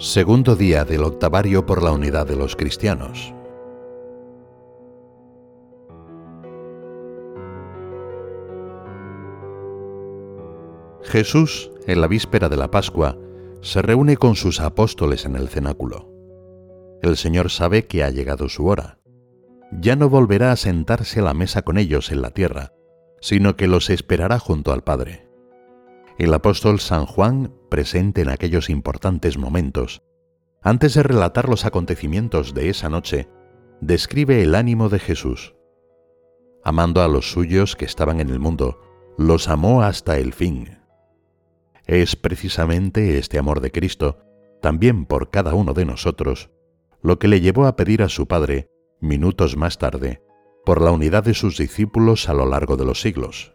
Segundo día del octavario por la unidad de los cristianos. Jesús, en la víspera de la Pascua, se reúne con sus apóstoles en el cenáculo. El Señor sabe que ha llegado su hora. Ya no volverá a sentarse a la mesa con ellos en la tierra, sino que los esperará junto al Padre. El apóstol San Juan, presente en aquellos importantes momentos, antes de relatar los acontecimientos de esa noche, describe el ánimo de Jesús. Amando a los suyos que estaban en el mundo, los amó hasta el fin. Es precisamente este amor de Cristo, también por cada uno de nosotros, lo que le llevó a pedir a su Padre, minutos más tarde, por la unidad de sus discípulos a lo largo de los siglos.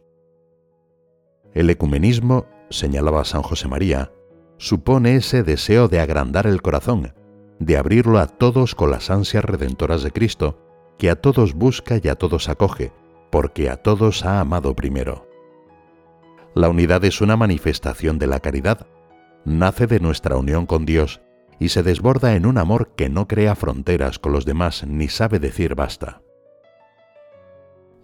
El ecumenismo, señalaba San José María, supone ese deseo de agrandar el corazón, de abrirlo a todos con las ansias redentoras de Cristo, que a todos busca y a todos acoge, porque a todos ha amado primero. La unidad es una manifestación de la caridad, nace de nuestra unión con Dios y se desborda en un amor que no crea fronteras con los demás ni sabe decir basta.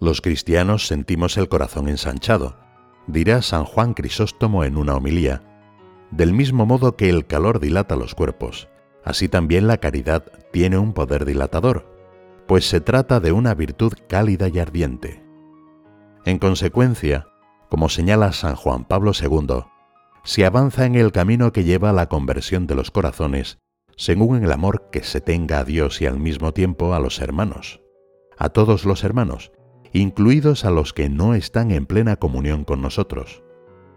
Los cristianos sentimos el corazón ensanchado, dirá San Juan Crisóstomo en una homilía, del mismo modo que el calor dilata los cuerpos, así también la caridad tiene un poder dilatador, pues se trata de una virtud cálida y ardiente. En consecuencia, como señala San Juan Pablo II, se avanza en el camino que lleva a la conversión de los corazones, según el amor que se tenga a Dios y al mismo tiempo a los hermanos, a todos los hermanos, incluidos a los que no están en plena comunión con nosotros.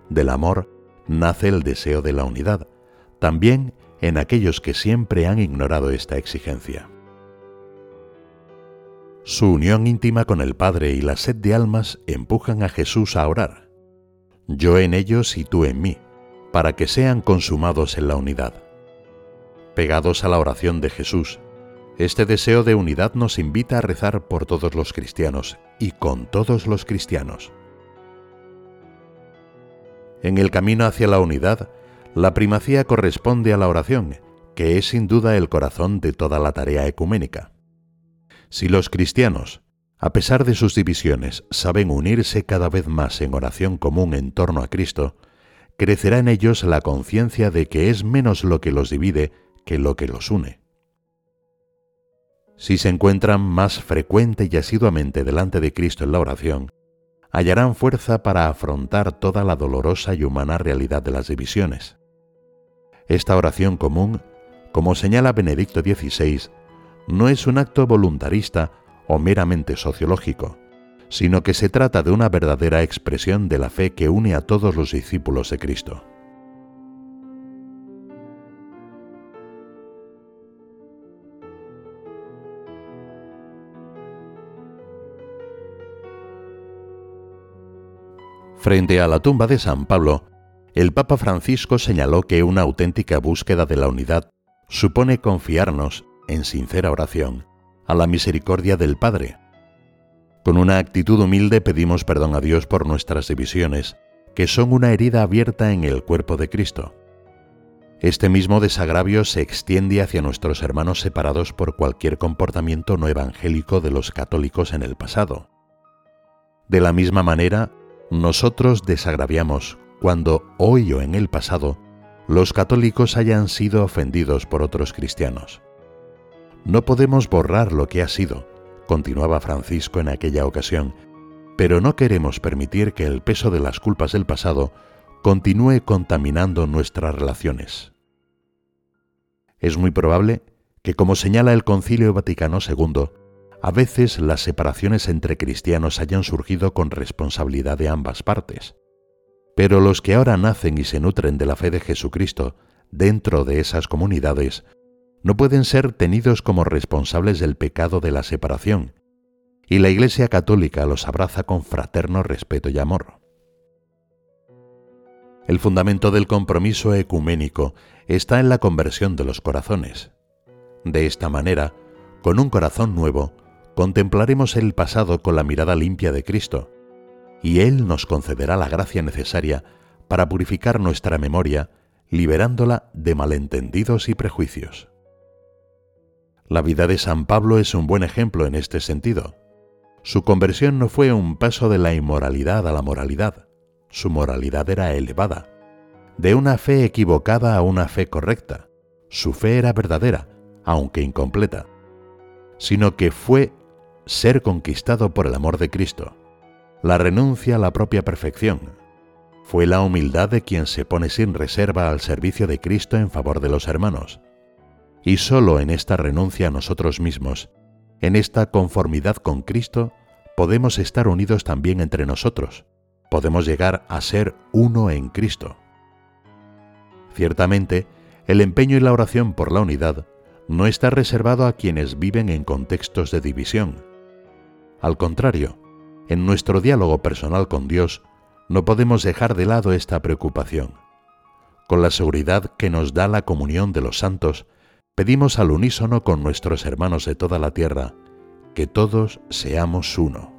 Del amor nace el deseo de la unidad, también en aquellos que siempre han ignorado esta exigencia. Su unión íntima con el Padre y la sed de almas empujan a Jesús a orar. Yo en ellos y tú en mí, para que sean consumados en la unidad. Pegados a la oración de Jesús, este deseo de unidad nos invita a rezar por todos los cristianos y con todos los cristianos. En el camino hacia la unidad, la primacía corresponde a la oración, que es sin duda el corazón de toda la tarea ecuménica. Si los cristianos, a pesar de sus divisiones, saben unirse cada vez más en oración común en torno a Cristo, crecerá en ellos la conciencia de que es menos lo que los divide que lo que los une. Si se encuentran más frecuente y asiduamente delante de Cristo en la oración, hallarán fuerza para afrontar toda la dolorosa y humana realidad de las divisiones. Esta oración común, como señala Benedicto XVI, no es un acto voluntarista o meramente sociológico, sino que se trata de una verdadera expresión de la fe que une a todos los discípulos de Cristo. Frente a la tumba de San Pablo, el Papa Francisco señaló que una auténtica búsqueda de la unidad supone confiarnos, en sincera oración, a la misericordia del Padre. Con una actitud humilde pedimos perdón a Dios por nuestras divisiones, que son una herida abierta en el cuerpo de Cristo. Este mismo desagravio se extiende hacia nuestros hermanos separados por cualquier comportamiento no evangélico de los católicos en el pasado. De la misma manera, nosotros desagraviamos cuando hoy o en el pasado los católicos hayan sido ofendidos por otros cristianos. No podemos borrar lo que ha sido, continuaba Francisco en aquella ocasión, pero no queremos permitir que el peso de las culpas del pasado continúe contaminando nuestras relaciones. Es muy probable que, como señala el Concilio Vaticano II, a veces las separaciones entre cristianos hayan surgido con responsabilidad de ambas partes. Pero los que ahora nacen y se nutren de la fe de Jesucristo dentro de esas comunidades no pueden ser tenidos como responsables del pecado de la separación, y la Iglesia Católica los abraza con fraterno respeto y amor. El fundamento del compromiso ecuménico está en la conversión de los corazones. De esta manera, con un corazón nuevo, contemplaremos el pasado con la mirada limpia de Cristo, y Él nos concederá la gracia necesaria para purificar nuestra memoria liberándola de malentendidos y prejuicios. La vida de San Pablo es un buen ejemplo en este sentido. Su conversión no fue un paso de la inmoralidad a la moralidad. Su moralidad era elevada. De una fe equivocada a una fe correcta. Su fe era verdadera, aunque incompleta. Sino que fue ser conquistado por el amor de Cristo. La renuncia a la propia perfección. Fue la humildad de quien se pone sin reserva al servicio de Cristo en favor de los hermanos. Y solo en esta renuncia a nosotros mismos en esta conformidad con Cristo podemos estar unidos también entre nosotros, podemos llegar a ser uno en Cristo. Ciertamente, el empeño y la oración por la unidad no está reservado a quienes viven en contextos de división. Al contrario, en nuestro diálogo personal con Dios no podemos dejar de lado esta preocupación. Con la seguridad que nos da la comunión de los santos, pedimos al unísono con nuestros hermanos de toda la tierra, que todos seamos uno.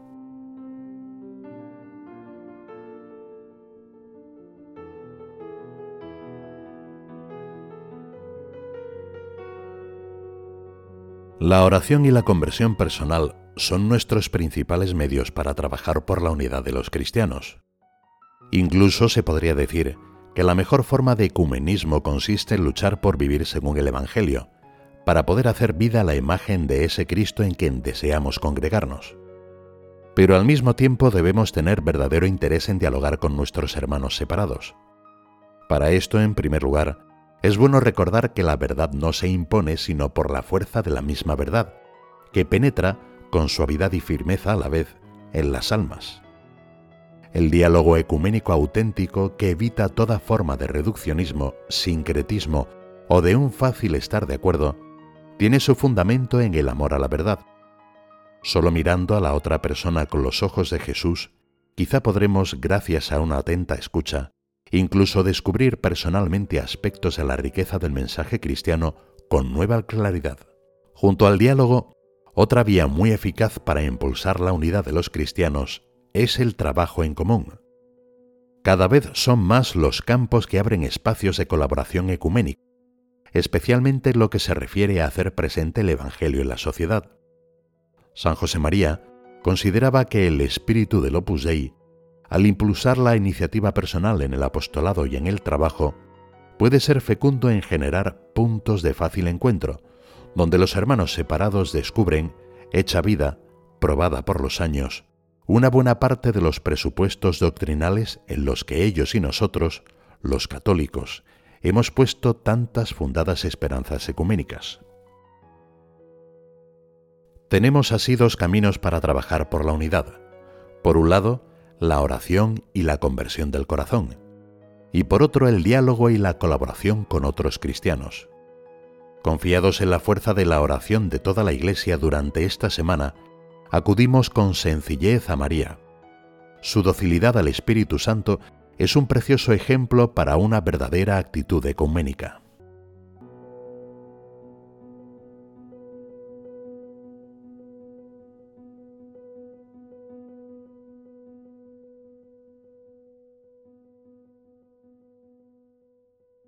La oración y la conversión personal son nuestros principales medios para trabajar por la unidad de los cristianos. Incluso se podría decir que la mejor forma de ecumenismo consiste en luchar por vivir según el Evangelio, para poder hacer vida la imagen de ese Cristo en quien deseamos congregarnos. Pero al mismo tiempo debemos tener verdadero interés en dialogar con nuestros hermanos separados. Para esto, en primer lugar, es bueno recordar que la verdad no se impone sino por la fuerza de la misma verdad, que penetra con suavidad y firmeza a la vez en las almas el diálogo ecuménico auténtico que evita toda forma de reduccionismo, sincretismo o de un fácil estar de acuerdo, tiene su fundamento en el amor a la verdad. Solo mirando a la otra persona con los ojos de Jesús, quizá podremos, gracias a una atenta escucha, incluso descubrir personalmente aspectos de la riqueza del mensaje cristiano con nueva claridad. Junto al diálogo, otra vía muy eficaz para impulsar la unidad de los cristianos es el trabajo en común. Cada vez son más los campos que abren espacios de colaboración ecuménica, especialmente en lo que se refiere a hacer presente el Evangelio en la sociedad. San José María consideraba que el espíritu del Opus Dei, al impulsar la iniciativa personal en el apostolado y en el trabajo, puede ser fecundo en generar puntos de fácil encuentro, donde los hermanos separados descubren, hecha vida, probada por los años, una buena parte de los presupuestos doctrinales en los que ellos y nosotros, los católicos, hemos puesto tantas fundadas esperanzas ecuménicas. Tenemos así dos caminos para trabajar por la unidad. Por un lado, la oración y la conversión del corazón, y por otro el diálogo y la colaboración con otros cristianos. Confiados en la fuerza de la oración de toda la Iglesia durante esta semana, acudimos con sencillez a María. Su docilidad al Espíritu Santo es un precioso ejemplo para una verdadera actitud ecuménica.